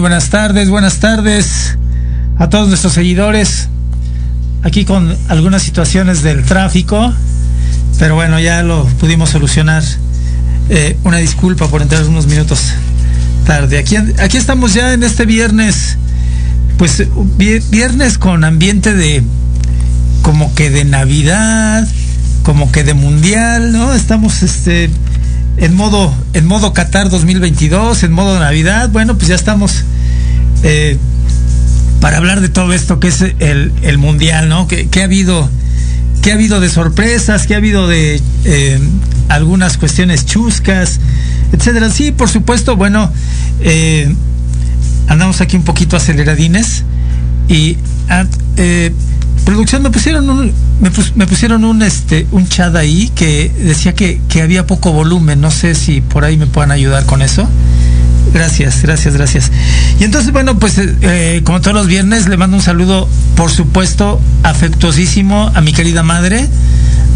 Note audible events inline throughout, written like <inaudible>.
Buenas tardes, buenas tardes a todos nuestros seguidores. Aquí con algunas situaciones del tráfico, pero bueno, ya lo pudimos solucionar. Eh, una disculpa por entrar unos minutos tarde. Aquí, aquí estamos ya en este viernes, pues vi- viernes con ambiente de como que de Navidad, como que de Mundial, ¿no? Estamos este en modo en modo Qatar 2022, en modo Navidad. Bueno, pues ya estamos eh, para hablar de todo esto que es el, el Mundial, ¿no? Que, que ha habido que ha habido de sorpresas, que ha habido de eh, algunas cuestiones chuscas, etcétera. Sí, por supuesto, bueno, eh, andamos aquí un poquito aceleradines y ah, producción me pusieron un me, pus- me pusieron un este un chat ahí que decía que, que había poco volumen. No sé si por ahí me puedan ayudar con eso. Gracias gracias gracias. Y entonces bueno pues eh, eh, como todos los viernes le mando un saludo por supuesto afectuosísimo a mi querida madre.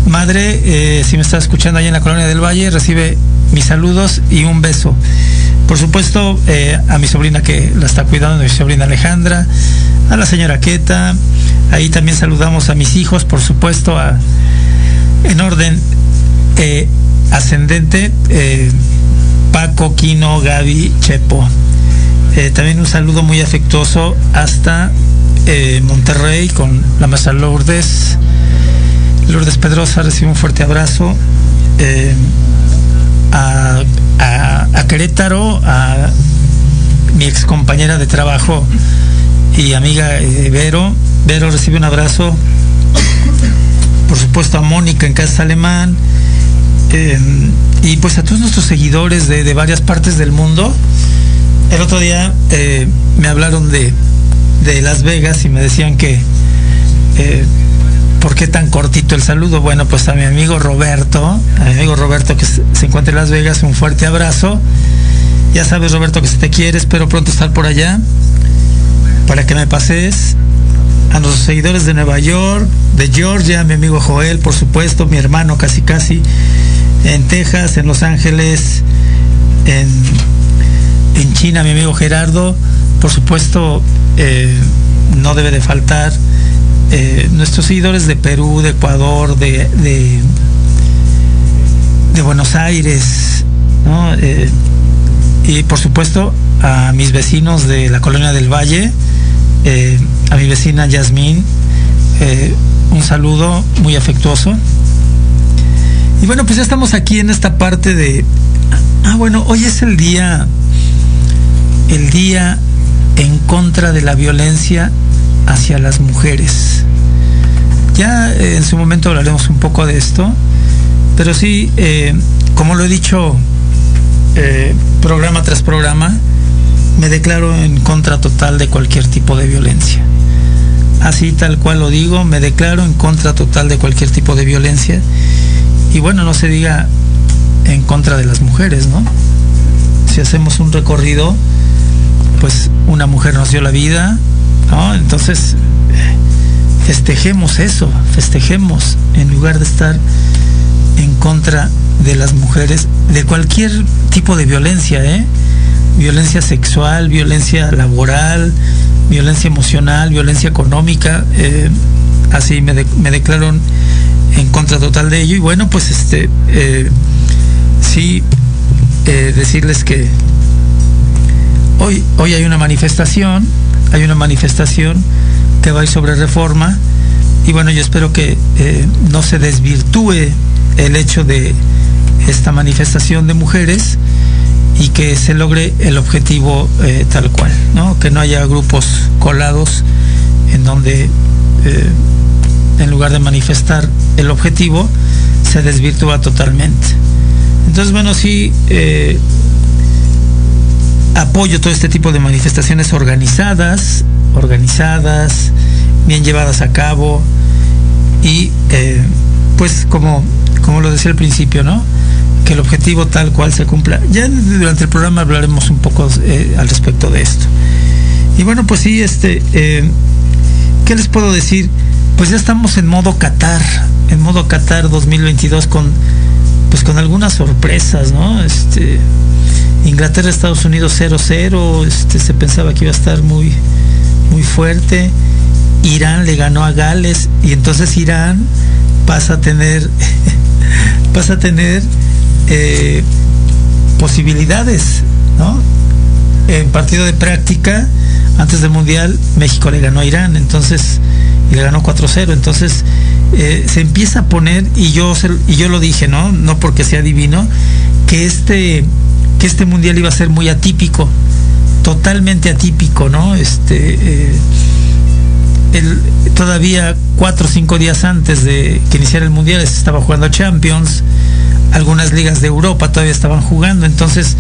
Madre eh, si me está escuchando allá en la colonia del Valle recibe mis saludos y un beso. Por supuesto, eh, a mi sobrina que la está cuidando, mi sobrina Alejandra, a la señora Queta, ahí también saludamos a mis hijos, por supuesto, a, en orden eh, ascendente, eh, Paco, Quino, Gaby, Chepo. Eh, también un saludo muy afectuoso hasta Monterrey con la maestra Lourdes. Lourdes Pedrosa recibe un fuerte abrazo. A, a- a Querétaro, a mi ex compañera de trabajo y amiga eh, Vero. Vero recibe un abrazo. Por supuesto a Mónica en Casa Alemán. y pues a todos nuestros seguidores de, de varias partes del mundo. El otro día eh, me hablaron de, de Las Vegas y me decían que eh, ¿por qué tan cortito el saludo? Bueno, pues a mi amigo Roberto, a mi amigo Roberto que se encuentra en Las Vegas, un fuerte abrazo. Ya sabes, Roberto, que si te quieres, espero pronto estar por allá para que me pases. A nuestros seguidores de Nueva York, de Georgia, mi amigo Joel, por supuesto, mi hermano casi casi, en Texas, en Los Ángeles, en, en China, mi amigo Gerardo, por supuesto, eh, no debe de faltar eh, nuestros seguidores de Perú, de Ecuador, de, de, Buenos Aires. Eh, y por supuesto a mis vecinos de la colonia del Valle, a mi vecina Yasmín, eh, un saludo muy afectuoso. Y bueno, pues ya estamos aquí en esta parte de... Ah, bueno, hoy es el día, el día en contra de la violencia hacia las mujeres. Ya eh, en su momento hablaremos un poco de esto, pero sí, eh, como lo he dicho programa tras programa, me declaro en contra total de cualquier tipo de violencia. Así tal cual lo digo, me declaro en contra total de cualquier tipo de violencia. Y bueno, no se diga en contra de las mujeres, ¿no? Si hacemos un recorrido, pues una mujer nos dio la vida, ¿no? Entonces, festejemos eso, festejemos en lugar de estar en contra de las mujeres, de cualquier tipo de violencia, ¿eh? Violencia sexual, violencia laboral, violencia emocional, violencia económica, eh, así me, de- me declaro en- contra total de ello. Y bueno, pues este, eh, sí, eh, decirles que hoy, hoy hay una manifestación, hay una manifestación que va a ir sobre reforma. Y bueno, yo espero que no se desvirtúe el hecho de esta manifestación de mujeres y que se logre el objetivo eh, tal cual, ¿no? Que no haya grupos colados en donde eh, en lugar de manifestar el objetivo se desvirtúa totalmente. Entonces, bueno, sí, eh, apoyo todo este tipo de manifestaciones organizadas, organizadas, bien llevadas a cabo y pues como, como lo decía al principio, ¿no? Que el objetivo tal cual se cumpla. Ya durante el programa hablaremos un poco eh, al respecto de esto. Y bueno, pues sí, este, eh, ¿qué les puedo decir? Pues ya estamos en modo Qatar, en modo Qatar 2022 con, pues con algunas sorpresas, ¿no? Este, Inglaterra, Estados Unidos 0-0, este, se pensaba que iba a estar muy, muy fuerte. Irán le ganó a Gales y entonces Irán pasa a tener, <laughs> pasa a tener eh, posibilidades, ¿no? En partido de práctica, antes del Mundial, México le ganó a Irán, entonces, y le ganó 4-0, entonces eh, se empieza a poner, y yo, y yo lo dije, ¿no? No porque sea divino, que este, que este Mundial iba a ser muy atípico, totalmente atípico, ¿no? Este, eh, todavía cuatro o cinco días antes de que iniciara el Mundial se estaba jugando Champions, algunas ligas de Europa todavía estaban jugando, entonces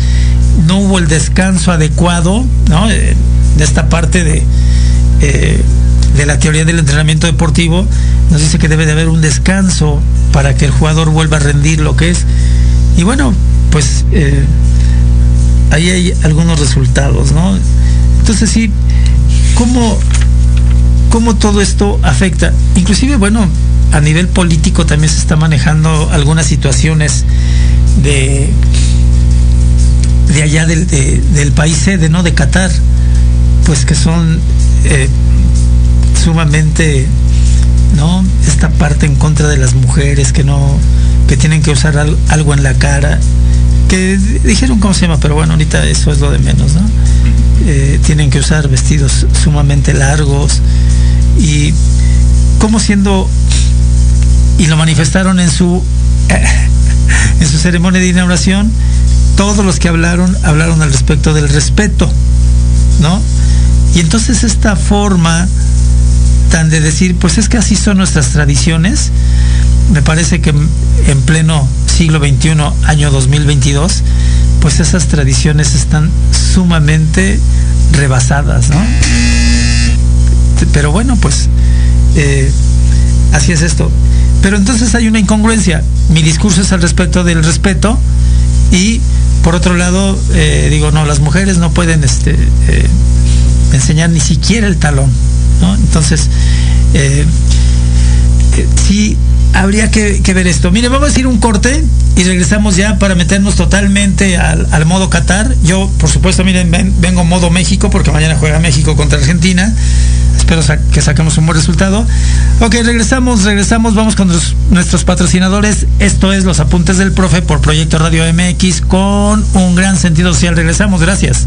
no hubo el descanso adecuado, ¿no? Eh, de esta parte de, eh, de la teoría del entrenamiento deportivo, nos dice que debe de haber un descanso para que el jugador vuelva a rendir lo que es. Y bueno, pues eh, ahí hay algunos resultados, ¿no? Entonces sí, ¿cómo, cómo todo esto afecta? Inclusive, bueno, a nivel político también se está manejando algunas situaciones de de allá del, del país sede, ¿no? De Qatar, pues que son eh, sumamente, ¿no? Esta parte en contra de las mujeres que no, que tienen que usar algo en la cara, que dijeron cómo se llama, pero bueno, ahorita eso es lo de menos, ¿no? Eh, tienen que usar vestidos sumamente largos y como siendo y lo manifestaron en su <laughs> en su ceremonia de inauguración todos los que hablaron hablaron al respecto del respeto no y entonces esta forma tan de decir pues es que así son nuestras tradiciones me parece que en pleno siglo XXI año 2022 pues esas tradiciones están sumamente rebasadas no pero bueno pues eh, así es esto pero entonces hay una incongruencia. Mi discurso es al respecto del respeto y por otro lado eh, digo, no, las mujeres no pueden este, eh, enseñar ni siquiera el talón. Entonces, sí habría que, ver esto. Mire, vamos a ir un corte y regresamos ya para meternos totalmente al, al modo Qatar. Yo, por supuesto, miren, vengo modo México porque mañana juega México contra Argentina. Espero que saquemos un buen resultado. Ok, regresamos, regresamos, vamos con nuestros patrocinadores. Esto es Los Apuntes del Profe por Proyecto Radio MX con un gran sentido social. Regresamos, gracias.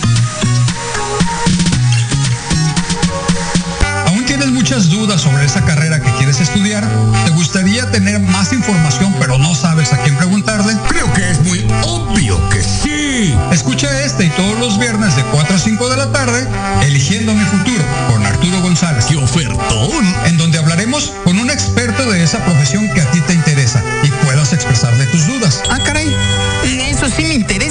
tienes muchas dudas sobre esa carrera que quieres estudiar, te gustaría tener más información pero no sabes a quién preguntarle, creo que es muy obvio que sí. Escucha este y todos los viernes de 4 a 5 de la tarde, Eligiendo mi futuro con Arturo González. ¡Qué ofertón! En donde hablaremos con un experto de esa profesión que a ti te interesa y puedas expresarle tus dudas. Ah, caray. Eso sí me interesa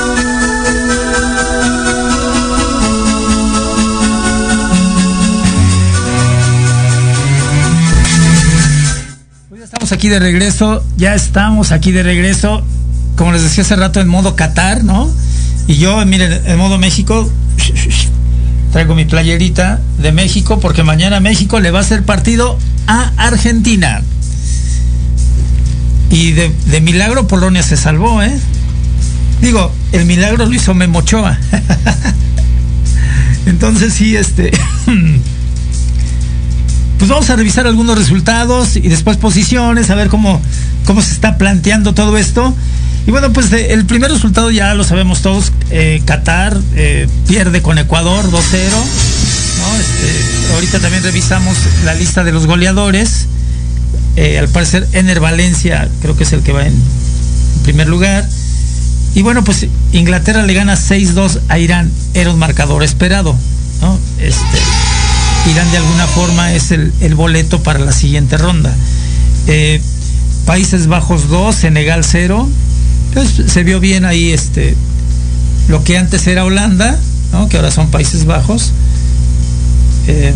Aquí de regreso, ya estamos aquí de regreso, como les decía hace rato, en modo Qatar, ¿no? Y yo, miren, en modo México, traigo mi playerita de México, porque mañana México le va a hacer partido a Argentina. Y de, de milagro Polonia se salvó, ¿eh? Digo, el milagro lo hizo Memochoa. <laughs> Entonces sí, este... <clears throat> pues vamos a revisar algunos resultados y después posiciones, a ver cómo, cómo se está planteando todo esto. Y bueno, pues de, el primer resultado ya lo sabemos todos, eh, Qatar eh, pierde con Ecuador 2-0. ¿no? Este, ahorita también revisamos la lista de los goleadores. Eh, al parecer Ener Valencia creo que es el que va en primer lugar. Y bueno, pues Inglaterra le gana 6-2 a Irán. Era un marcador esperado. ¿no? Este, Irán de alguna forma es el, el boleto para la siguiente ronda. Eh, Países Bajos 2, Senegal 0. Entonces se vio bien ahí este lo que antes era Holanda, ¿no? que ahora son Países Bajos. Eh,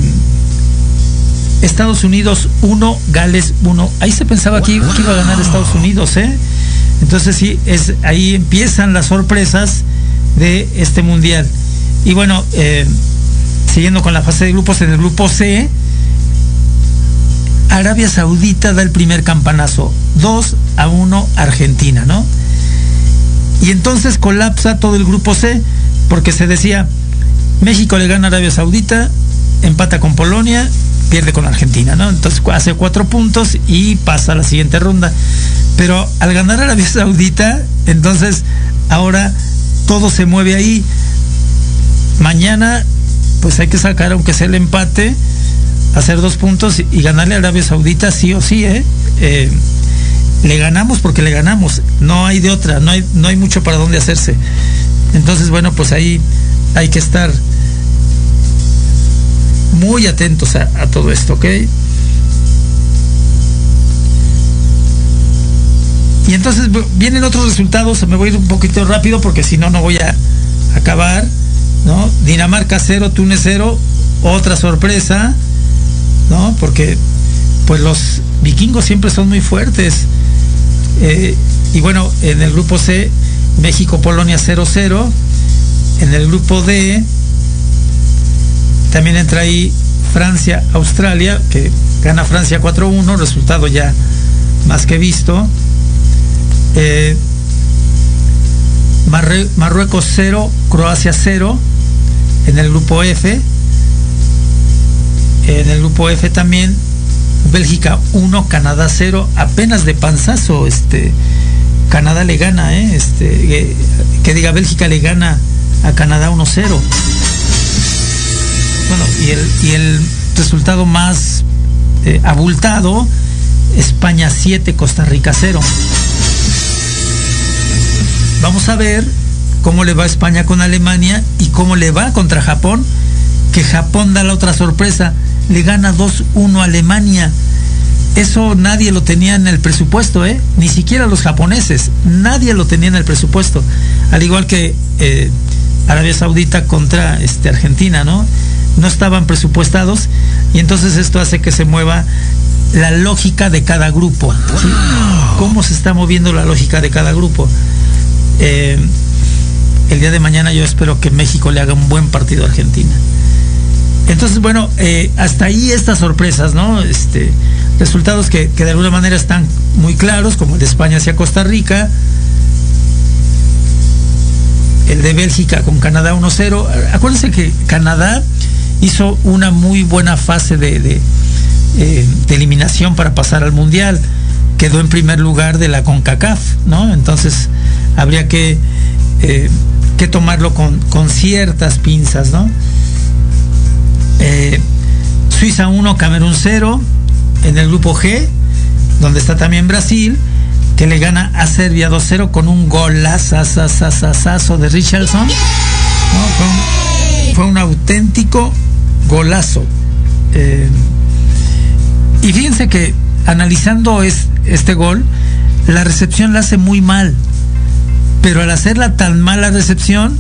Estados Unidos 1, Gales 1. Ahí se pensaba que, que, iba a ganar Estados Unidos, ¿eh? Entonces sí, es, ahí empiezan las sorpresas de este mundial. Y bueno, eh, siguiendo con la fase de grupos, en el grupo C, Arabia Saudita da el primer campanazo, 2 a 1 Argentina, ¿no? Y entonces colapsa todo el grupo C, porque se decía, México le gana a Arabia Saudita, empata con Polonia, pierde con Argentina, ¿no? Entonces hace cuatro puntos y pasa a la siguiente ronda. Pero al ganar Arabia Saudita, entonces ahora todo se mueve ahí. Mañana pues hay que sacar, aunque sea el empate, hacer dos puntos y ganarle a Arabia Saudita sí o sí, ¿eh? eh le ganamos porque le ganamos, no hay de otra, no hay, no hay mucho para dónde hacerse. Entonces, bueno, pues ahí hay que estar muy atentos a, a todo esto, ¿ok? Y entonces vienen otros resultados, me voy a ir un poquito rápido porque si no, no voy a acabar. ¿No? Dinamarca 0, Túnez 0, otra sorpresa, ¿no? Porque pues los vikingos siempre son muy fuertes. Eh, y bueno, en el grupo C, México-Polonia 0-0. En el grupo D, también entra ahí Francia-Australia, que gana Francia 4-1, resultado ya más que visto. Eh, Marruecos 0, Croacia 0 en el grupo F. En el grupo F también Bélgica 1, Canadá 0, apenas de panzazo, este Canadá le gana, ¿eh? este, que, diga Bélgica le gana a Canadá 1-0. Bueno, y el, y el resultado más eh, abultado, España 7, Costa Rica 0. Vamos a ver cómo le va España con Alemania y cómo le va contra Japón, que Japón da la otra sorpresa, le gana 2-1 a Alemania. eso nadie lo tenía en el presupuesto, ¿eh? Ni siquiera los japoneses, nadie lo tenía en el presupuesto. Al igual que eh, Arabia Saudita contra este, Argentina, ¿no? No estaban presupuestados y entonces esto hace que se mueva la lógica de cada grupo. ¿Cómo se está moviendo la lógica de cada grupo? Eh, el día de mañana yo espero que México le haga un buen partido a Argentina. Entonces, bueno, eh, hasta ahí estas sorpresas, ¿no? Este, resultados que, que, de alguna manera están muy claros, como el de España hacia Costa Rica, el de Bélgica con Canadá 1-0. Acuérdense que Canadá hizo una muy buena fase de, eh, de, eliminación para pasar al Mundial. Quedó en primer lugar de la CONCACAF, ¿no? Entonces habría que, eh, que tomarlo con, con, ciertas pinzas, ¿no? Eh, Suiza 1, Camerún 0 en el grupo G, donde está también Brasil, que le gana a Serbia 2-0 con un golazo de Richardson. ¿no? Fue, un, fue, un, auténtico golazo. Eh, y fíjense que analizando es, este gol, la recepción la hace muy mal. Pero al hacerla tan mala recepción,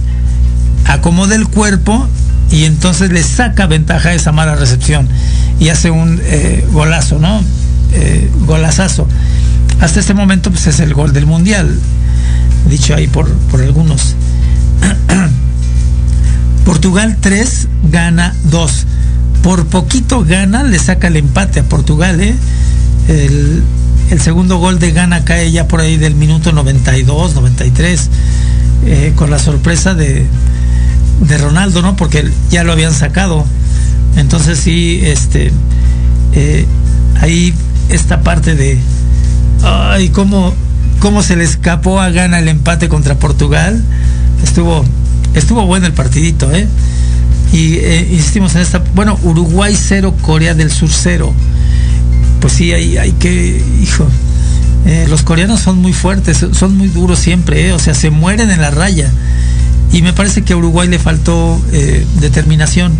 acomoda el cuerpo y entonces le saca ventaja a esa mala recepción y hace un eh, golazo, ¿no? Eh, golazazo. Hasta este momento pues es el gol del mundial, dicho ahí por, por algunos. <clears throat> Portugal 3, gana 2. Por poquito gana, le saca el empate a Portugal, ¿eh? El, el segundo gol de Gana cae ya por ahí del minuto 92, 93, eh, con la sorpresa de, de Ronaldo, ¿no? Porque ya lo habían sacado. Entonces sí, este, eh, ahí esta parte de, ay, cómo, cómo se le escapó a Gana el empate contra Portugal, estuvo, estuvo bueno el partidito, ¿eh? Y eh, insistimos en esta, bueno, Uruguay 0, Corea del Sur 0. Pues sí, hay, hay que, hijo, eh, los coreanos son muy fuertes, son muy duros siempre, ¿eh? o sea, se mueren en la raya. Y me parece que a Uruguay le faltó eh, determinación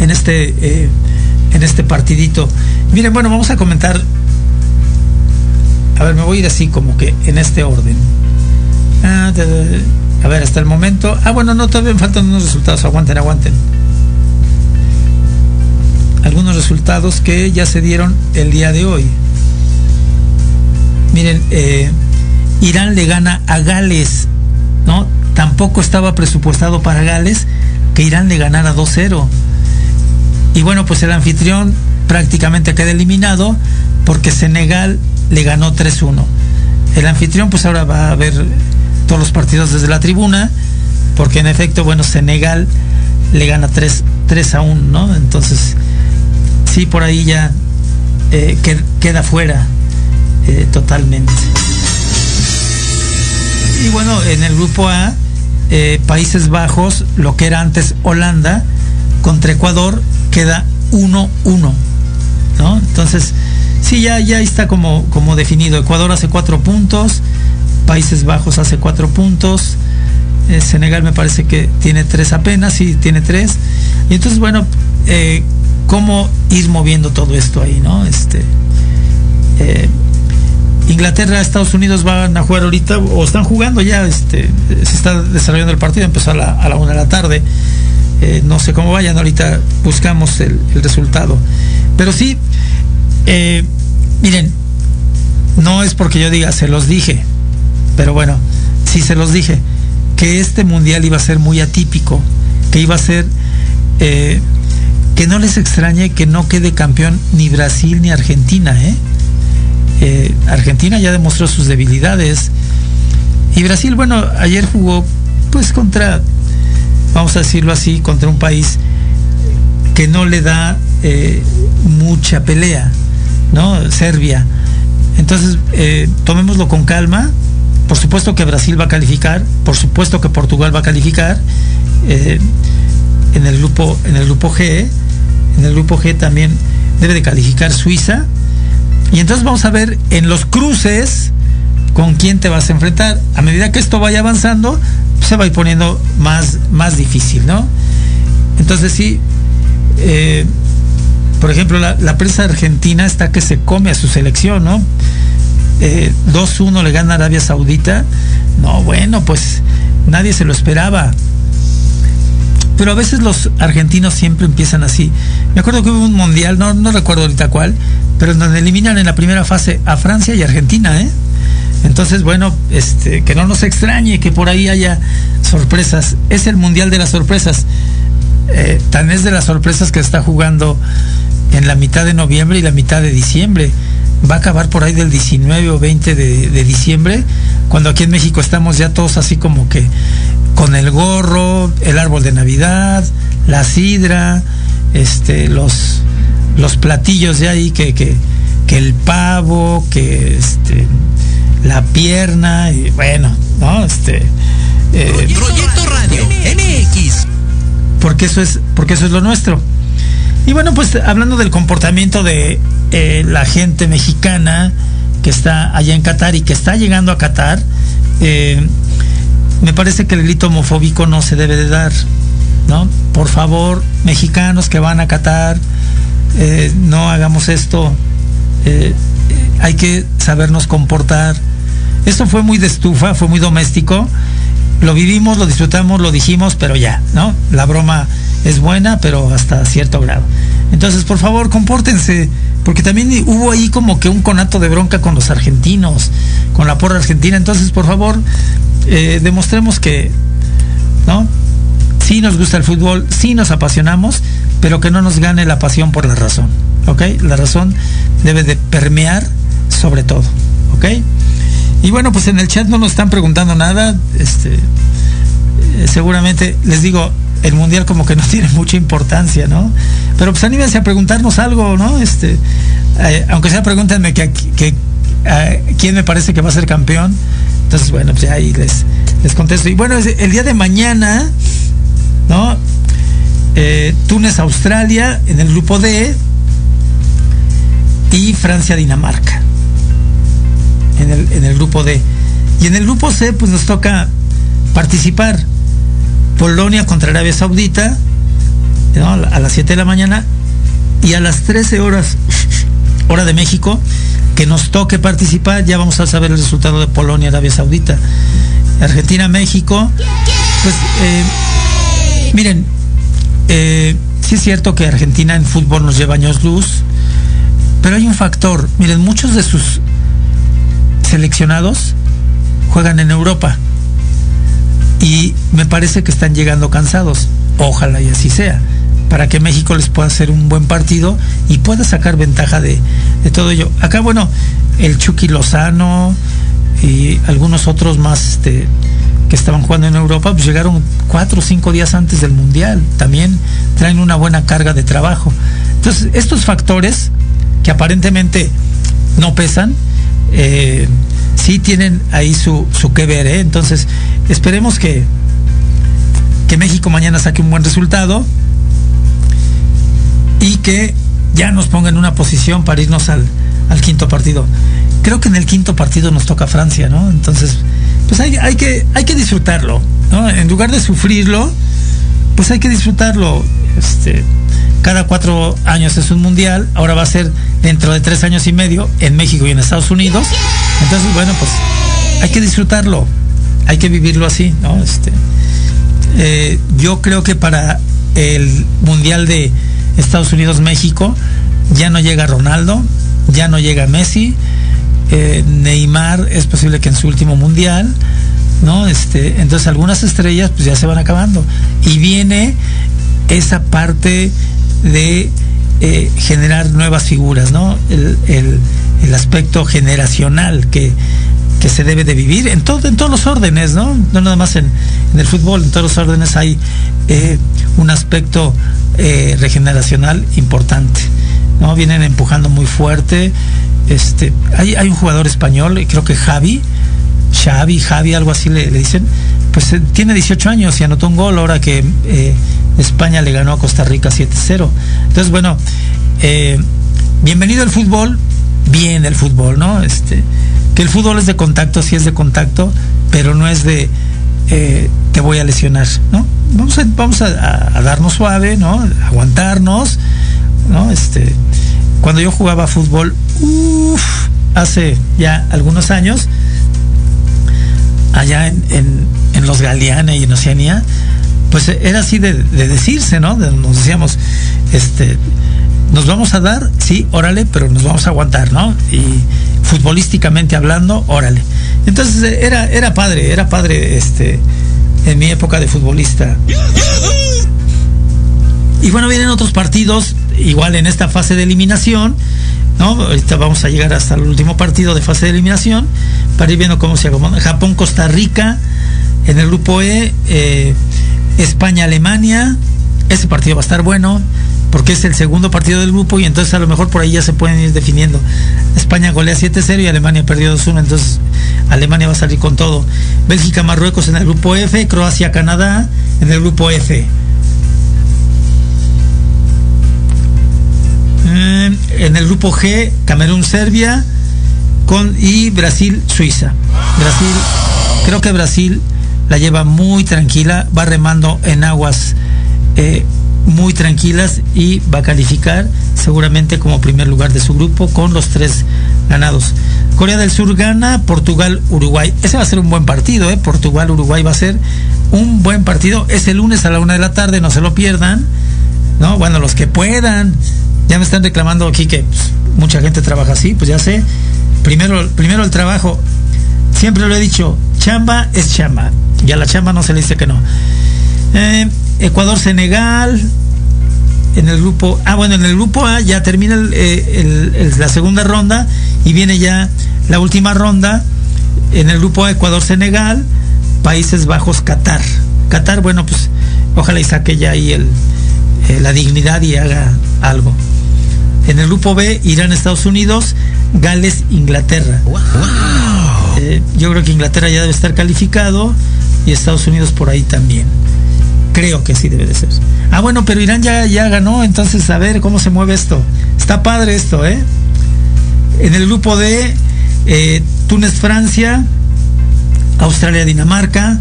en este, en este partidito. Miren, bueno, vamos a comentar. A ver, me voy a ir así como que en este orden. Ah, a ver, hasta el momento. Ah, bueno, no, todavía me faltan unos resultados. Aguanten, aguanten. Algunos resultados que ya se dieron el día de hoy. Miren, eh, Irán le gana a Gales, ¿no? Tampoco estaba presupuestado para Gales que Irán le ganara 2-0. Y bueno, pues el anfitrión prácticamente queda eliminado porque Senegal le ganó 3-1. El anfitrión pues ahora va a ver todos los partidos desde la tribuna, porque en efecto, bueno, Senegal le gana 3, 3 a 1, ¿no? Entonces, sí, por ahí ya eh, queda fuera eh, totalmente. Y bueno, en el grupo A, eh, Países Bajos, lo que era antes Holanda, contra Ecuador, queda 1-1. ¿no? Entonces, sí, ya, ya está como, como definido. Ecuador hace cuatro puntos, Países Bajos hace cuatro puntos, Senegal me parece que tiene tres apenas, sí, tiene tres. Y entonces, bueno, ¿cómo ir moviendo todo esto ahí, no? Este, eh, Inglaterra, Estados Unidos van a jugar ahorita, o están jugando ya, este, se está desarrollando el partido, empezó a la, a una de la tarde. Eh, no sé cómo vayan, ahorita buscamos el, resultado. Pero sí, eh, miren, no es porque yo diga, se los dije, pero bueno, sí se los dije, que este mundial iba a ser muy atípico, que iba a ser, que no les extrañe que no quede campeón ni Brasil ni Argentina, ¿eh? Eh, Argentina ya demostró sus debilidades. Y Brasil, bueno, ayer jugó pues contra, vamos a decirlo así, contra un país que no le da eh, mucha pelea, ¿no? Serbia. Entonces, eh, tomémoslo con calma. Por supuesto que Brasil va a calificar, por supuesto que Portugal va a calificar. Eh, en el grupo, en el grupo G, en el grupo G también debe de calificar Suiza, y entonces vamos a ver en los cruces con quién te vas a enfrentar. A medida que esto vaya avanzando, se va a ir poniendo más, más difícil, ¿no? Entonces sí, eh, por ejemplo, la, la prensa argentina está que se come a su selección, ¿no? 2-1 le gana Arabia Saudita. No, bueno, pues nadie se lo esperaba. Pero a veces los argentinos siempre empiezan así. Me acuerdo que hubo un mundial, no, no recuerdo ahorita cuál, pero donde eliminan en la primera fase a Francia y Argentina, ¿eh? Entonces, bueno, este, que no nos extrañe que por ahí haya sorpresas. Es el mundial de las sorpresas. Eh, tan es de las sorpresas que está jugando en la mitad de noviembre y la mitad de diciembre. Va a acabar por ahí del 19 o 20 de, de diciembre, cuando aquí en México estamos ya todos así como que con el gorro, el árbol de Navidad, la sidra, este, los, los platillos de ahí que, que, que el pavo, que este, la pierna, y bueno, ¿no? Este. Eh, Proyecto Radio MX. Porque eso es, porque eso es lo nuestro. Y bueno, pues hablando del comportamiento de eh, la gente mexicana que está allá en Qatar y que está llegando a Qatar, eh, me parece que el delito homofóbico no se debe de dar, ¿no? Por favor, mexicanos que van a Qatar, eh, no hagamos esto, eh, hay que sabernos comportar. Esto fue muy de estufa, fue muy doméstico, lo vivimos, lo disfrutamos, lo dijimos, pero ya, ¿no? La broma es buena, pero hasta cierto grado. Entonces, por favor, compórtense, porque también hubo ahí como que un conato de bronca con los argentinos, con la porra argentina. Entonces, por favor, eh, demostremos que, ¿no? Sí nos gusta el fútbol, sí nos apasionamos, pero que no nos gane la pasión por la razón, ¿ok? La razón debe de permear sobre todo, ¿ok? Y bueno, pues en el chat no nos están preguntando nada, este, eh, seguramente les digo, el mundial como que no <laughs> tiene mucha importancia, ¿no? Pero pues anímense a preguntarnos algo, ¿no? Este, eh, aunque sea pregúntenme que, quién me parece que va a ser campeón. Entonces, bueno, pues ahí les, les contesto. Y bueno, el día de mañana, ¿no? Eh, Túnez, Australia, en el grupo D, y Francia, Dinamarca, en el, en el grupo D. Y en el grupo C, pues nos toca participar. Polonia contra Arabia Saudita, a las 7 de la mañana, y a las 13 horas, hora de México, que nos toque participar, ya vamos a saber el resultado de Polonia, Arabia Saudita. Argentina, México. Pues eh, miren, eh, sí es cierto que Argentina en fútbol nos lleva años luz, pero hay un factor. Miren, muchos de sus seleccionados juegan en Europa y me parece que están llegando cansados. Ojalá y así sea para que México les pueda hacer un buen partido y pueda sacar ventaja de, de todo ello. Acá, bueno, el Chucky Lozano y algunos otros más este, que estaban jugando en Europa, pues llegaron cuatro o cinco días antes del Mundial. También traen una buena carga de trabajo. Entonces, estos factores que aparentemente no pesan, eh, sí tienen ahí su, su que ver. ¿eh? Entonces, esperemos que, que México mañana saque un buen resultado y que ya nos ponga en una posición para irnos al, al, quinto partido. Creo que en el quinto partido nos toca Francia, ¿no? Entonces, pues hay, hay, que, hay que disfrutarlo, ¿no? En lugar de sufrirlo, pues hay que disfrutarlo. Este, cada cuatro años es un mundial, ahora va a ser dentro de tres años y medio en México y en Estados Unidos. Entonces, bueno, pues hay que disfrutarlo, hay que vivirlo así, ¿no? Este, eh, yo creo que para el mundial de Estados Unidos, México, ya no llega Ronaldo, ya no llega Messi, eh, Neymar es posible que en su último mundial, ¿no? Este, entonces algunas estrellas pues ya se van acabando. Y viene esa parte de eh, generar nuevas figuras, ¿no? El, el, el aspecto generacional que, que se debe de vivir en, en todos los órdenes, ¿no? No nada más en, en el fútbol, en todos los órdenes hay eh, un aspecto eh, regeneracional importante, ¿no? Vienen empujando muy fuerte. Este, hay, hay un jugador español, creo que Javi, Xavi, Javi, algo así le, le dicen, pues eh, tiene 18 años y anotó un gol ahora que eh, España le ganó a Costa Rica 7-0. Entonces, bueno, eh, bienvenido al fútbol, bien el fútbol, ¿no? Este, que el fútbol es de contacto, sí es de contacto, pero no es de te voy a lesionar, ¿no? Vamos, a, vamos a, darnos suave, ¿no? Aguantarnos, ¿no? Este, cuando yo jugaba fútbol, uff, hace ya algunos años, allá en, los Galeanes y en Oceanía, pues era así de, decirse, ¿no? nos decíamos, este, nos vamos a dar, sí, órale, pero nos vamos a aguantar, ¿no? Y futbolísticamente hablando, órale. Entonces era, era padre, era padre este, en mi época de futbolista. Y bueno, vienen otros partidos, igual en esta fase de eliminación, ¿no? Ahorita vamos a llegar hasta el último partido de fase de eliminación para ir viendo cómo se acomoda. Japón, Costa Rica, en el grupo E, eh, España, Alemania. Ese partido va a estar bueno porque es el segundo partido del grupo y entonces a lo mejor por ahí ya se pueden ir definiendo. España golea 7-0 y Alemania perdió 2-1, entonces Alemania va a salir con todo. Bélgica, Marruecos en el grupo F, Croacia, Canadá en el grupo F. Eh, en el grupo G, Camerún, Serbia con, y Brasil, Suiza. Brasil, creo que Brasil la lleva muy tranquila, va remando en aguas eh, muy tranquilas y va a calificar seguramente como primer lugar de su grupo con los tres ganados. Corea del Sur gana, Portugal, Uruguay. Ese va a ser un buen partido, ¿eh? Portugal, Uruguay va a ser un buen partido. Es el lunes a la una de la tarde, no se lo pierdan. ¿No? Bueno, los que puedan. Ya me están reclamando aquí que pues, mucha gente trabaja así, pues ya sé. Primero, primero el trabajo. Siempre lo he dicho, chamba es chamba. Y a la chamba no se le dice que no. Eh, Ecuador-Senegal. En el grupo, ah bueno, en el grupo A ya termina eh, la segunda ronda y viene ya la última ronda. En el grupo A Ecuador-Senegal, Países Bajos, Qatar. Qatar, bueno, pues ojalá y saque ya ahí el, eh, la dignidad y haga algo. En el grupo B, Irán, Estados Unidos, Gales, Inglaterra. Yo creo que Inglaterra ya debe estar calificado y Estados Unidos por ahí también. Creo que sí debe de ser. Ah, bueno, pero Irán ya, ya ganó, entonces a ver cómo se mueve esto. Está padre esto, ¿eh? En el grupo D, eh, Túnez, Francia, Australia, Dinamarca.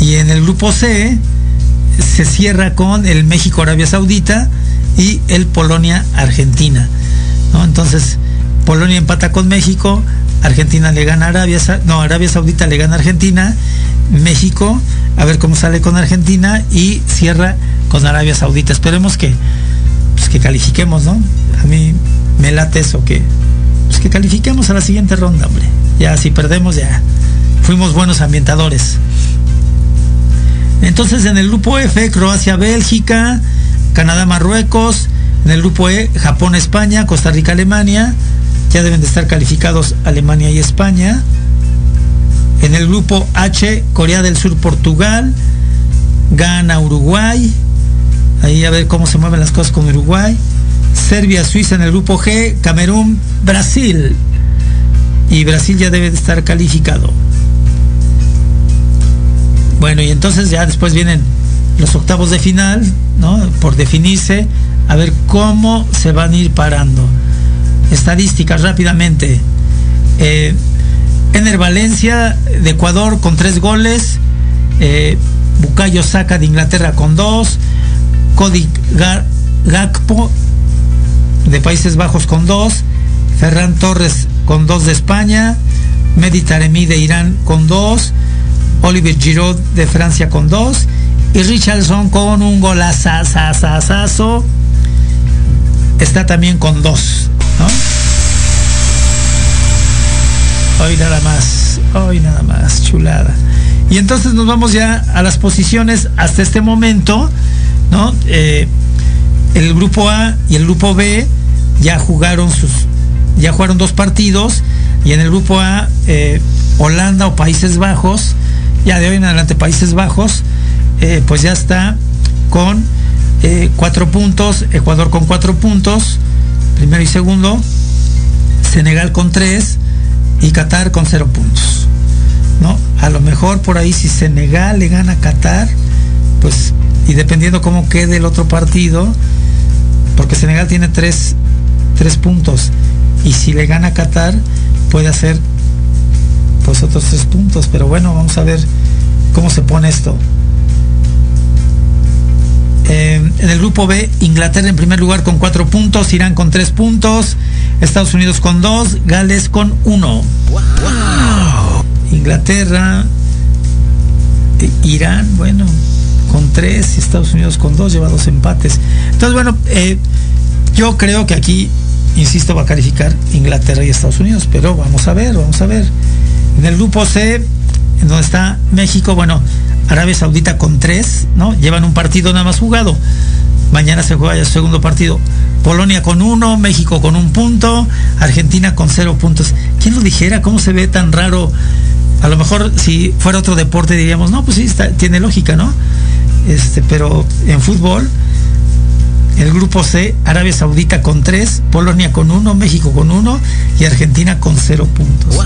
Y en el grupo C se cierra con el México, Arabia Saudita y el Polonia, Argentina. ¿no? Entonces, Polonia empata con México, Argentina le gana a Arabia, no, Arabia Saudita le gana Argentina, México a ver cómo sale con Argentina y cierra con Arabia Saudita. Esperemos que, pues, que califiquemos, ¿no? A mí me late eso, que, pues, que califiquemos a la siguiente ronda, hombre. Ya si perdemos, ya fuimos buenos ambientadores. Entonces en el grupo F, Croacia, Bélgica, Canadá, Marruecos. En el grupo E, Japón, España, Costa Rica, Alemania. Ya deben de estar calificados Alemania y España. En el grupo H, Corea del Sur, Portugal, gana Uruguay. Ahí a ver cómo se mueven las cosas con Uruguay. Serbia, Suiza en el grupo G, Camerún, Brasil. Y Brasil ya debe de estar calificado. Bueno, y entonces ya después vienen los octavos de final, ¿no? Por definirse, a ver cómo se van a ir parando. Estadísticas rápidamente. Eh, Ener Valencia de Ecuador con tres goles. Eh, Bucayo Saca de Inglaterra con dos. Cody Gakpo de Países Bajos con dos. Ferran Torres con dos de España. Mehdi Taremi de Irán con dos. Oliver Giroud de Francia con dos. Y Richardson con un golazazazazo. Está también con dos. Hoy nada más, hoy nada más, chulada. Y entonces nos vamos ya a las posiciones hasta este momento, ¿no? Eh, el grupo A y el grupo B ya jugaron sus, ya jugaron dos partidos y en el grupo A eh, Holanda o Países Bajos, ya de hoy en adelante Países Bajos, eh, pues ya está con cuatro puntos, Ecuador con cuatro puntos, primero y segundo, Senegal con tres, y Qatar con cero puntos. ¿no? A lo mejor por ahí si Senegal le gana a Qatar, pues, y dependiendo cómo quede el otro partido, porque Senegal tiene tres, tres puntos, y si le gana a Qatar, puede hacer pues otros tres puntos, pero bueno, vamos a ver cómo se pone esto. Eh, en el grupo B, Inglaterra en primer lugar con cuatro puntos, Irán con tres puntos, Estados Unidos con dos, Gales con uno. Inglaterra, eh, Irán, bueno, con tres Estados Unidos con dos, lleva dos empates. Entonces, bueno, eh, yo creo que aquí, insisto, va a calificar Inglaterra y Estados Unidos, pero vamos a ver, vamos a ver. En el grupo C, en donde está México, bueno, Arabia Saudita con tres, ¿no? Llevan un partido nada más jugado. Mañana se juega el segundo partido. Polonia con uno, México con un punto, Argentina con cero puntos. ¿Quién lo dijera? ¿Cómo se ve tan raro? A lo mejor si fuera otro deporte diríamos, no, pues sí, tiene lógica, ¿no? Este, pero en fútbol, el grupo C, Arabia Saudita con tres, Polonia con uno, México con uno y Argentina con cero puntos.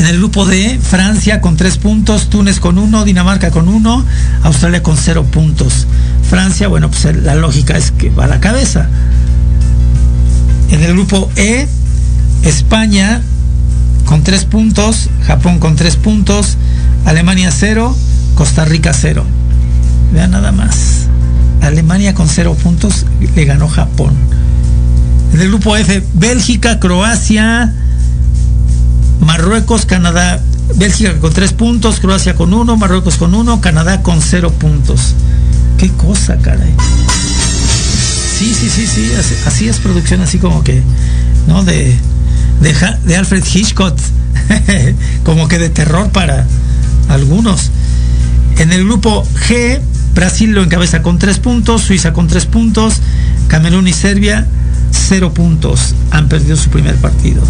En el grupo D, Francia con tres puntos, Túnez con uno, Dinamarca con uno, Australia con cero puntos. Francia, bueno, pues la lógica es que va a la cabeza. En el grupo E, España con tres puntos, Japón con tres puntos, Alemania cero, Costa Rica cero. Vean nada más. Alemania con cero puntos le ganó Japón. En el grupo F, Bélgica, Croacia, Marruecos, Canadá, Bélgica con tres puntos, Croacia con uno, Marruecos con uno, Canadá con cero puntos. Qué cosa, caray. Sí, sí, sí, sí, así, es producción, así como que, ¿no? De, de, de Alfred Hitchcock, <laughs> como que de terror para algunos. En el grupo G, Brasil lo encabeza con tres puntos, Suiza con tres puntos, Camerún y Serbia cero puntos. Han perdido su primer partido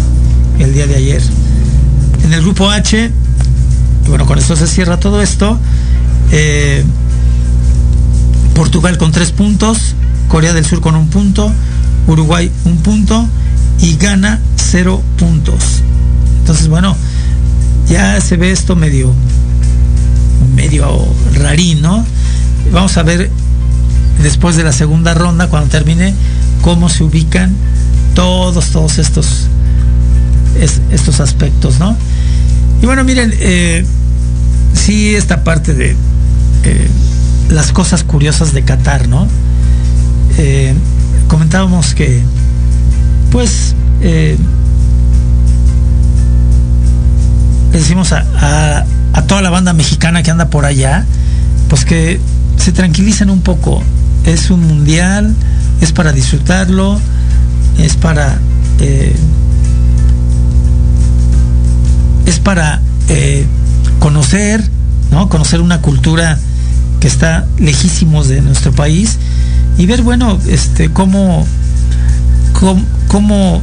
el día de ayer. En el grupo H, bueno, con esto se cierra todo esto. Eh, Portugal con tres puntos, Corea del Sur con un punto, Uruguay un punto y Ghana cero puntos. Entonces, bueno, ya se ve esto medio, medio rarín. Vamos a ver después de la segunda ronda, cuando termine, cómo se ubican todos, todos estos estos aspectos, ¿no? Y bueno, miren, eh, sí, esta parte de eh, las cosas curiosas de Qatar, ¿no? Eh, comentábamos que, pues, le decimos a, a toda la banda mexicana que anda por allá, pues que se tranquilicen un poco. Es un mundial, es para disfrutarlo, es para es para eh, conocer, ¿no? Conocer una cultura que está lejísimos de nuestro país y ver, bueno, este, cómo, cómo,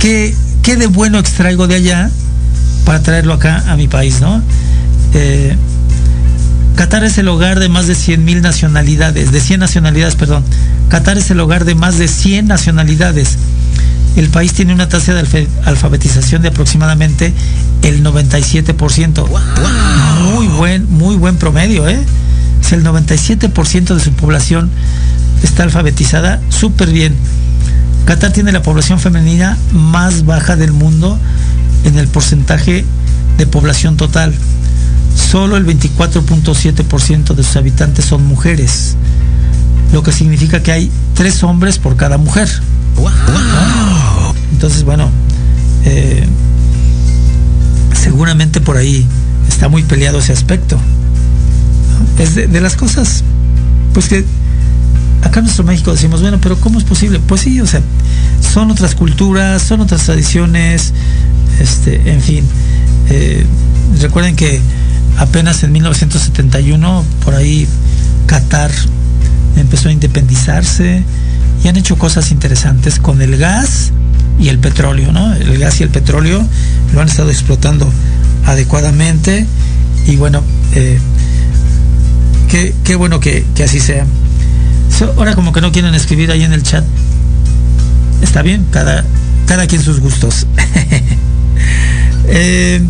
qué, qué, de bueno extraigo de allá para traerlo acá a mi país, ¿no? Eh, Qatar es el hogar de más de 100 mil nacionalidades, de 100 nacionalidades, perdón. Qatar es el hogar de más de 100 nacionalidades el país tiene una tasa de alfabetización de aproximadamente el 97%. Muy buen, muy buen promedio, ¿eh? Si el 97% de su población está alfabetizada, súper bien. Qatar tiene la población femenina más baja del mundo en el porcentaje de población total. Solo el 24.7% de sus habitantes son mujeres, lo que significa que hay tres hombres por cada mujer. Entonces, bueno, eh, seguramente por ahí está muy peleado ese aspecto. Es de, las cosas, pues que acá en nuestro México decimos, bueno, pero ¿cómo es posible? Pues sí, o sea, son otras culturas, son otras tradiciones, este, en fin. Eh, recuerden que apenas en 1971, por ahí Qatar empezó a independizarse y han hecho cosas interesantes con el gas y el petróleo, ¿no? El gas y el petróleo lo han estado explotando adecuadamente y bueno, eh, qué, bueno que, así sea. ahora como que no quieren escribir ahí en el chat. Está bien, cada, cada quien sus gustos. <laughs> Eh,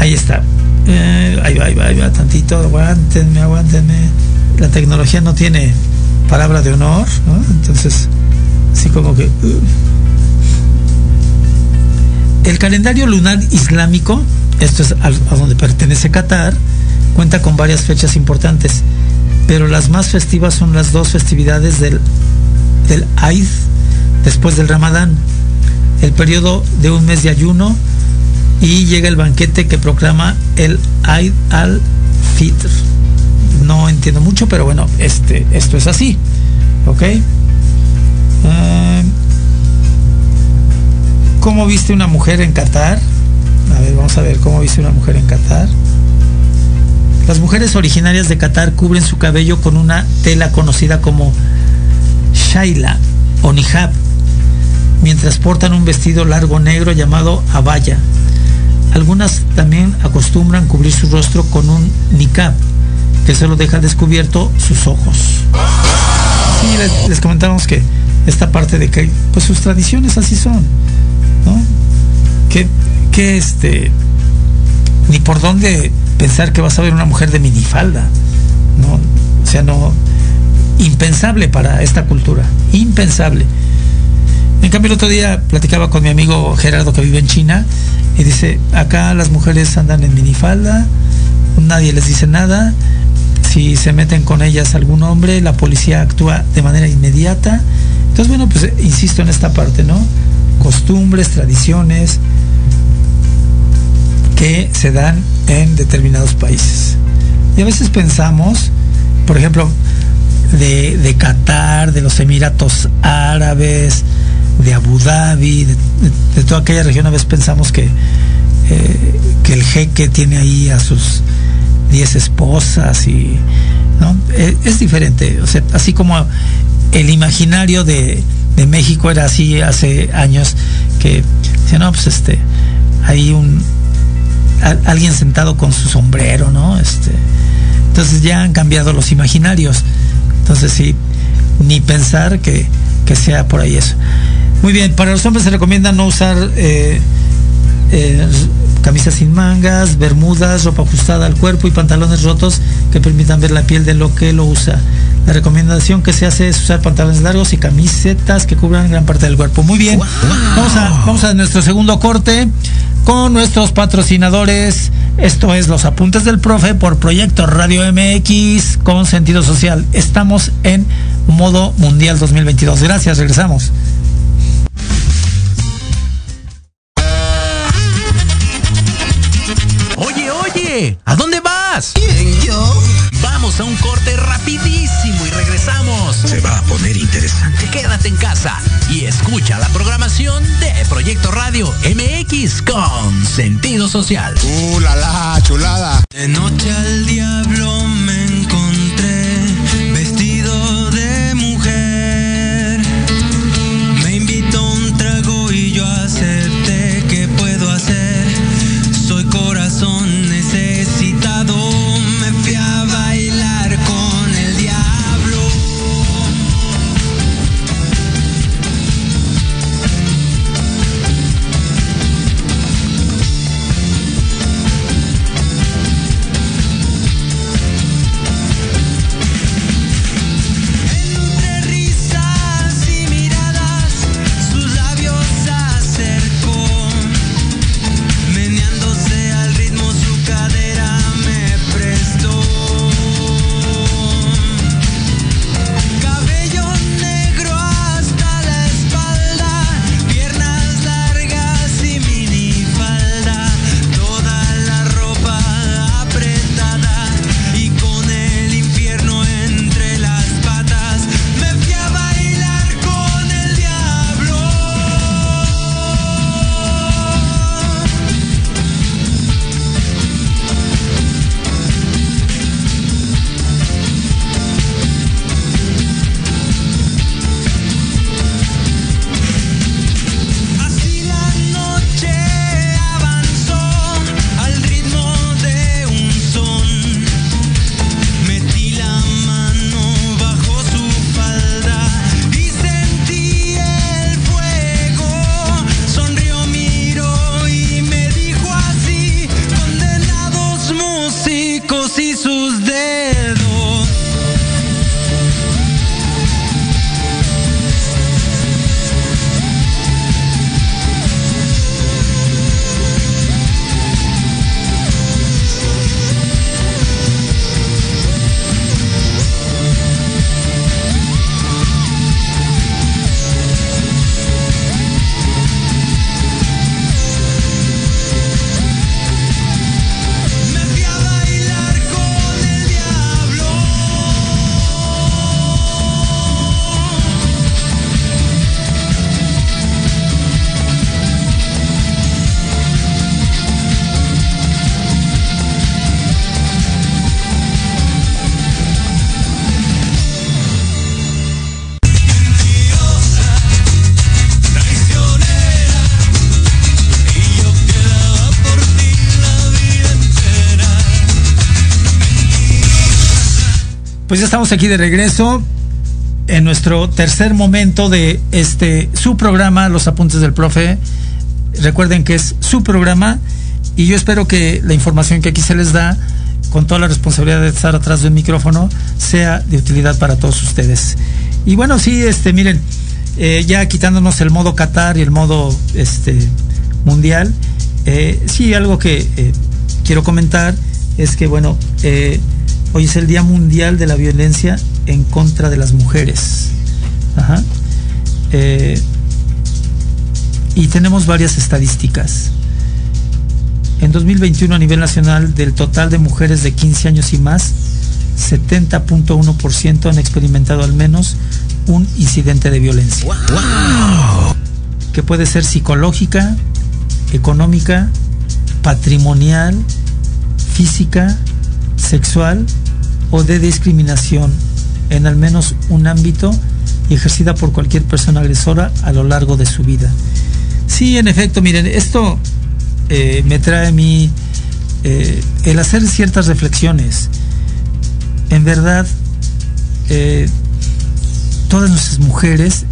ahí está. Eh, ahí va, ahí va, ahí va, tantito, aguántenme, aguántenme. La tecnología no tiene palabra de honor, ¿no? Entonces, así como que... Uh. El calendario lunar islámico, esto es a, donde pertenece Qatar, cuenta con varias fechas importantes, pero las más festivas son las dos festividades del, del Eid después del Ramadán, el periodo de un mes de ayuno y llega el banquete que proclama el Eid al-Fitr. No entiendo mucho, pero bueno, este, esto es así. ¿Ok? ¿Cómo viste una mujer en Qatar? A ver, vamos a ver cómo viste una mujer en Qatar. Las mujeres originarias de Qatar cubren su cabello con una tela conocida como shaila o nihab, mientras portan un vestido largo negro llamado abaya. Algunas también acostumbran cubrir su rostro con un niqab, que solo deja descubierto sus ojos. Y les comentamos que esta parte de que pues sus tradiciones así son. ¿no? Que, que este, ni por dónde pensar que vas a ver una mujer de minifalda, ¿no? O sea, no, impensable para esta cultura, impensable. En cambio, el otro día platicaba con mi amigo Gerardo que vive en China y dice, acá las mujeres andan en minifalda, nadie les dice nada, si se meten con ellas algún hombre, la policía actúa de manera inmediata. Entonces, bueno, pues insisto en esta parte, ¿no? costumbres, tradiciones que se dan en determinados países. Y a veces pensamos, por ejemplo, de, de Qatar, de los Emiratos Árabes, de Abu Dhabi, de, toda aquella región, a veces pensamos que, eh, que el jeque tiene ahí a sus 10 esposas y ¿no? es, es diferente. O sea, así como el imaginario de, de México era así hace años que decía, no, pues este, hay un alguien sentado con su sombrero, ¿no? Este, entonces ya han cambiado los imaginarios. Entonces sí, ni pensar que, que sea por ahí eso. Muy bien, para los hombres se recomienda no usar eh, eh, camisas sin mangas, bermudas, ropa ajustada al cuerpo y pantalones rotos que permitan ver la piel de lo que lo usa. La recomendación que se hace es usar pantalones largos y camisetas que cubran gran parte del cuerpo. Muy bien, wow. vamos, a, vamos a nuestro segundo corte con nuestros patrocinadores. Esto es Los Apuntes del Profe por Proyecto Radio MX con sentido social. Estamos en modo mundial 2022. Gracias, regresamos. Oye, oye, ¿a dónde vas? ¿Quién, yo? Vamos a un corte rapidísimo y regresamos. Se va a poner interesante. Quédate en casa y escucha la programación de Proyecto Radio MX con sentido social. ¡Uh, la, la chulada! De noche al diablo Pues ya estamos aquí de regreso en nuestro tercer momento de este su programa, Los Apuntes del Profe. Recuerden que es su programa y yo espero que la información que aquí se les da, con toda la responsabilidad de estar atrás del micrófono, sea de utilidad para todos ustedes. Y bueno, sí, este, miren, eh, ya quitándonos el modo Qatar y el modo este, mundial, eh, sí, algo que eh, quiero comentar es que, bueno, Hoy es el Día Mundial de la Violencia en contra de las mujeres. Eh, y tenemos varias estadísticas. En 2021 a nivel nacional, del total de mujeres de 15 años y más, 70.1% han experimentado al menos un incidente de violencia. Que puede ser psicológica, económica, patrimonial, física, sexual o de discriminación en al menos un ámbito ejercida por cualquier persona agresora a lo largo de su vida. Sí, en efecto, miren, esto eh, me trae a mí eh, el hacer ciertas reflexiones. En verdad, eh, todas nuestras mujeres,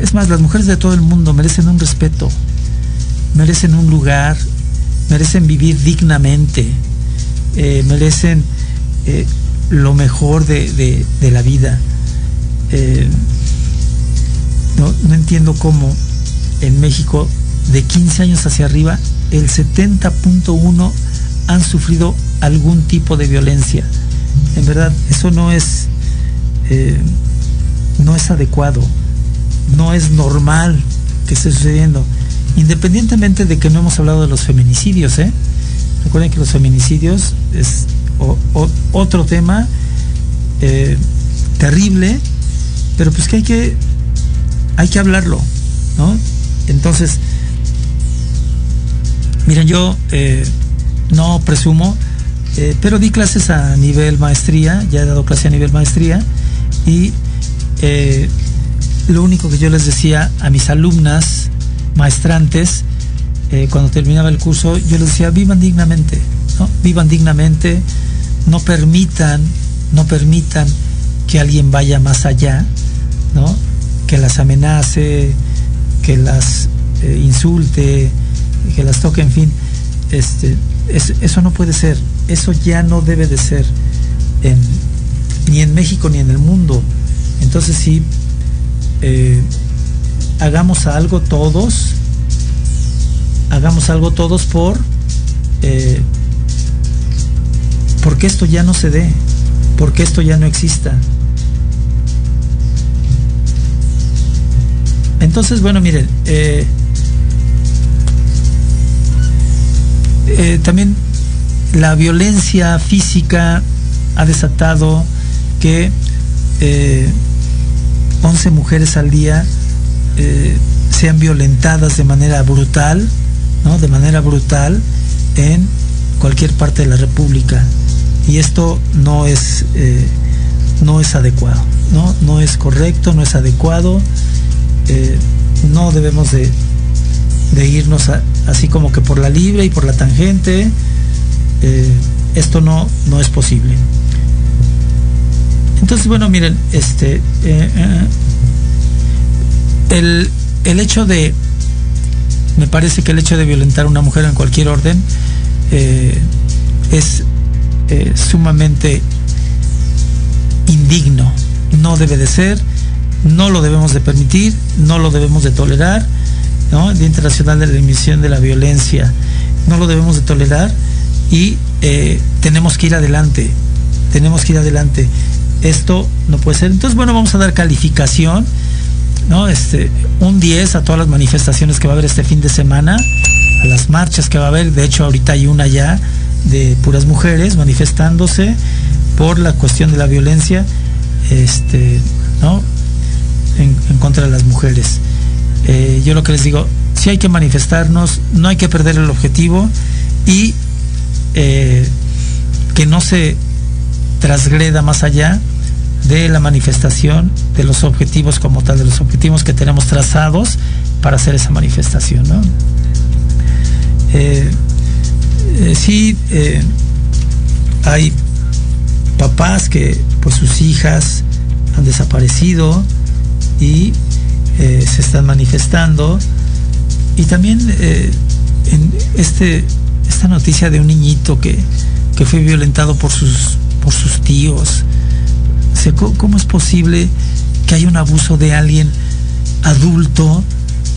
es más, las mujeres de todo el mundo merecen un respeto, merecen un lugar, merecen vivir dignamente, merecen lo mejor de, la vida. Eh, no, entiendo cómo en México de 15 años hacia arriba el 70.1 han sufrido algún tipo de violencia. En verdad, eso no es, eh, no es adecuado, no es normal que esté sucediendo. Independientemente de que no hemos hablado de los feminicidios, ¿eh? Recuerden que los feminicidios es otro tema eh, terrible, pero pues que hay que, hay que hablarlo, ¿no? Entonces, miren, yo eh, no presumo, eh, pero di clases a nivel maestría, ya he dado clase a nivel maestría, y lo único que yo les decía a mis alumnas, maestrantes, cuando terminaba el curso, yo les decía, vivan dignamente, ¿no? Vivan dignamente, no permitan, no permitan que alguien vaya más allá, ¿no? Que las amenace, que las eh, insulte, que las toque, en fin. Este, eso no puede ser, eso ya no debe de ser ni en México ni en el mundo. Entonces sí, eh, hagamos algo todos, hagamos algo todos por eh, porque esto ya no se dé, porque esto ya no exista. Entonces, bueno, miren, eh, eh, también la violencia física ha desatado que 11 eh, mujeres al día sean violentadas de manera brutal, ¿no? De manera brutal en cualquier parte de la República y esto no es, eh, no es adecuado, ¿no? no es correcto, no es adecuado, eh, no debemos de, irnos así como que por la libre y por la tangente, eh, esto no, no es posible. Entonces, bueno, miren, este, el, el hecho de, me parece que el hecho de violentar a una mujer en cualquier orden es eh, sumamente indigno. No debe de ser, no lo debemos de permitir, no lo debemos de tolerar. ¿no? El Día Internacional de la Emisión de la Violencia, no lo debemos de tolerar y eh, tenemos que ir adelante, tenemos que ir adelante. Esto no puede ser. Entonces, bueno, vamos a dar calificación, ¿no? Este, un 10 a todas las manifestaciones que va a haber este fin de semana, a las marchas que va a haber, de hecho ahorita hay una ya, de puras mujeres manifestándose por la cuestión de la violencia este, ¿no? en, contra de las mujeres. Eh, yo lo que les digo, si hay que manifestarnos, no hay que perder el objetivo y eh, que no se trasgreda más allá de la manifestación de los objetivos como tal, de los objetivos que tenemos trazados para hacer esa manifestación. ¿no? Eh, eh, sí eh, hay papás que pues sus hijas han desaparecido y eh, se están manifestando. Y también en este, esta noticia de un niñito que, que fue violentado por sus, por sus tíos. ¿Cómo es posible que haya un abuso de alguien adulto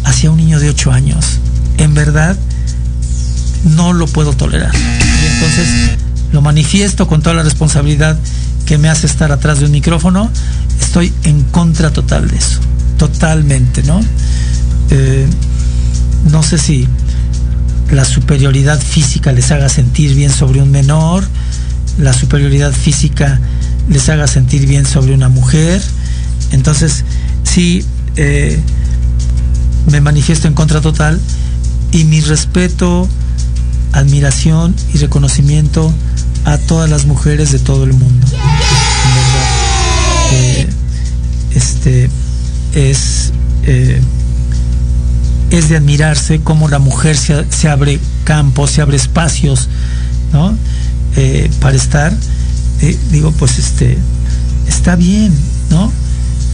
hacia un niño de 8 años? En verdad, no lo puedo tolerar. Y entonces lo manifiesto con toda la responsabilidad que me hace estar atrás de un micrófono. Estoy en contra total de eso. Totalmente, ¿no? Eh, no sé si la superioridad física les haga sentir bien sobre un menor, la superioridad física les haga sentir bien sobre una mujer. Entonces, sí, eh, me manifiesto en contra total y mi respeto, admiración y reconocimiento a todas las mujeres de todo el mundo. Eh, este es eh, es de admirarse cómo la mujer se, abre campos, se abre espacios, ¿no? Eh, para estar, digo, pues este, está bien, ¿no?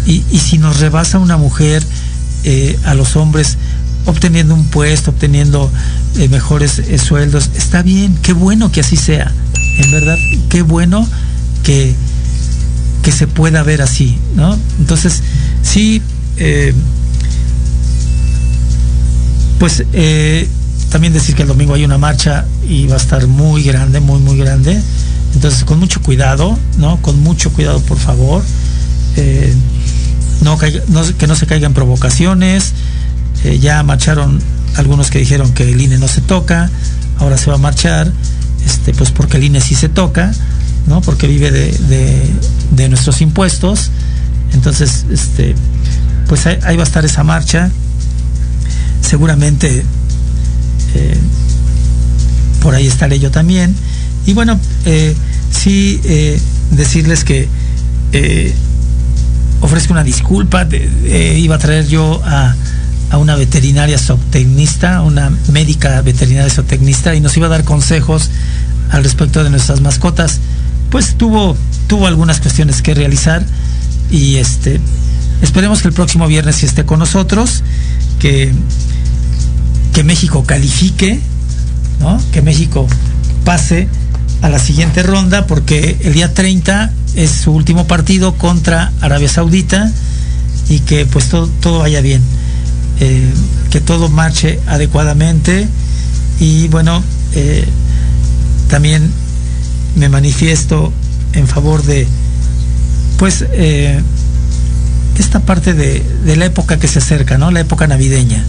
Y, y si nos rebasa una mujer a los hombres obteniendo un puesto, obteniendo eh, mejores eh, sueldos. Está bien, qué bueno que así sea. En verdad, qué bueno que, que se pueda ver así, ¿no? Entonces, sí, eh, pues también decir que el domingo hay una marcha y va a estar muy grande, muy, muy grande. Entonces, con mucho cuidado, ¿no? Con mucho cuidado, por favor. no, que no se caigan provocaciones. ya marcharon algunos que dijeron que el INE no se toca, ahora se va a marchar, este, pues porque el INE sí se toca, ¿no? Porque vive de, nuestros impuestos. Entonces, este, pues ahí, va a estar esa marcha. Seguramente eh, por ahí estaré yo también. Y bueno, eh, sí eh, decirles que ofrezco una disculpa. iba a traer yo a a una veterinaria zootecnista, una médica veterinaria zootecnista, y nos iba a dar consejos al respecto de nuestras mascotas. Pues tuvo, tuvo algunas cuestiones que realizar y este esperemos que el próximo viernes esté con nosotros, que, que México califique, ¿no? que México pase a la siguiente ronda, porque el día 30 es su último partido contra Arabia Saudita y que pues todo, todo vaya bien. Eh, que todo marche adecuadamente y bueno, eh, también me manifiesto en favor de pues eh, esta parte de, la época que se acerca, ¿no? La época navideña.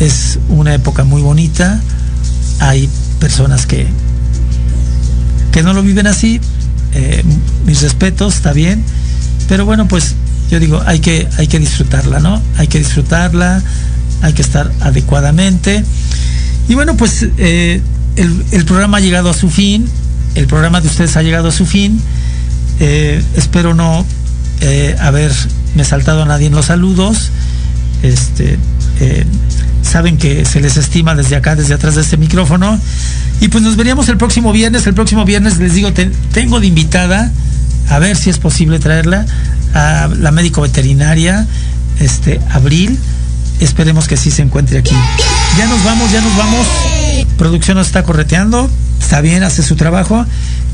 Es una época muy bonita. Hay personas que, que no lo viven así. mis respetos, está bien. Pero bueno, pues yo digo, hay que, hay que disfrutarla, ¿no? Hay que disfrutarla, hay que estar adecuadamente. Y bueno, pues eh, el, programa ha llegado a su fin, el programa de ustedes ha llegado a su fin. Eh, espero no eh, haberme saltado a nadie en los saludos. Este, saben que se les estima desde acá, desde atrás de este micrófono. Y pues nos veríamos el próximo viernes. El próximo viernes les digo, tengo de invitada, a ver si es posible traerla, la médico veterinaria, este, Abril. Esperemos que sí se encuentre aquí. Ya nos vamos, ya nos vamos. Producción nos está correteando. Está bien, hace su trabajo.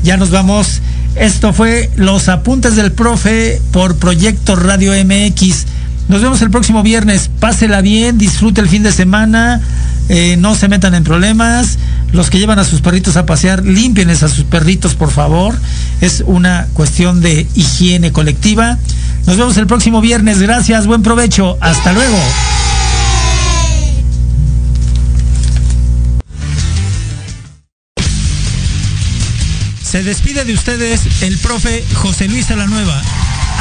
Ya nos vamos. Esto fue Los Apuntes del Profe por Proyecto Radio MX. Nos vemos el próximo viernes. Pásela bien, disfrute el fin de semana. Eh, no se metan en problemas. Los que llevan a sus perritos a pasear, límpienles a sus perritos, por favor. Es una cuestión de higiene colectiva. Nos vemos el próximo viernes. Gracias, buen provecho. Hasta luego. Se despide de ustedes el profe José Luis Alanueva.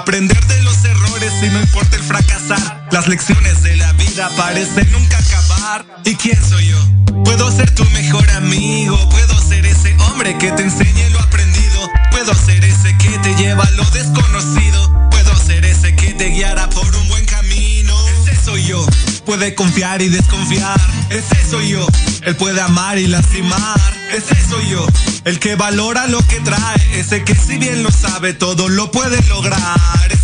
Aprender de los errores y no importa el fracasar. Las lecciones de la vida parecen nunca acabar. ¿Y quién soy yo? Puedo ser tu mejor amigo. Puedo ser ese hombre que te enseñe lo aprendido. Puedo ser ese que te lleva a lo desconocido. Puedo ser ese que te guiará por un buen camino. Ese soy yo. Puede confiar y desconfiar. Ese soy yo. Él puede amar y lastimar. Ese soy yo. El que valora lo que trae. Ese que si bien lo sabe todo lo puede lograr.